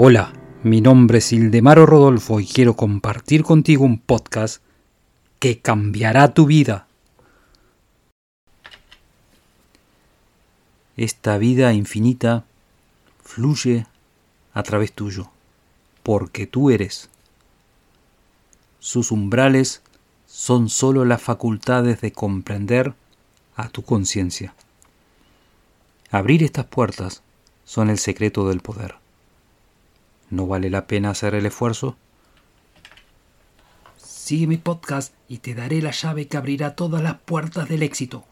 Hola, mi nombre es Ildemaro Rodolfo y quiero compartir contigo un podcast que cambiará tu vida. Esta vida infinita fluye a través tuyo, porque tú eres. Sus umbrales son sólo las facultades de comprender a tu conciencia. Abrir estas puertas son el secreto del poder. ¿No vale la pena hacer el esfuerzo? Sigue mi podcast y te daré la llave que abrirá todas las puertas del éxito.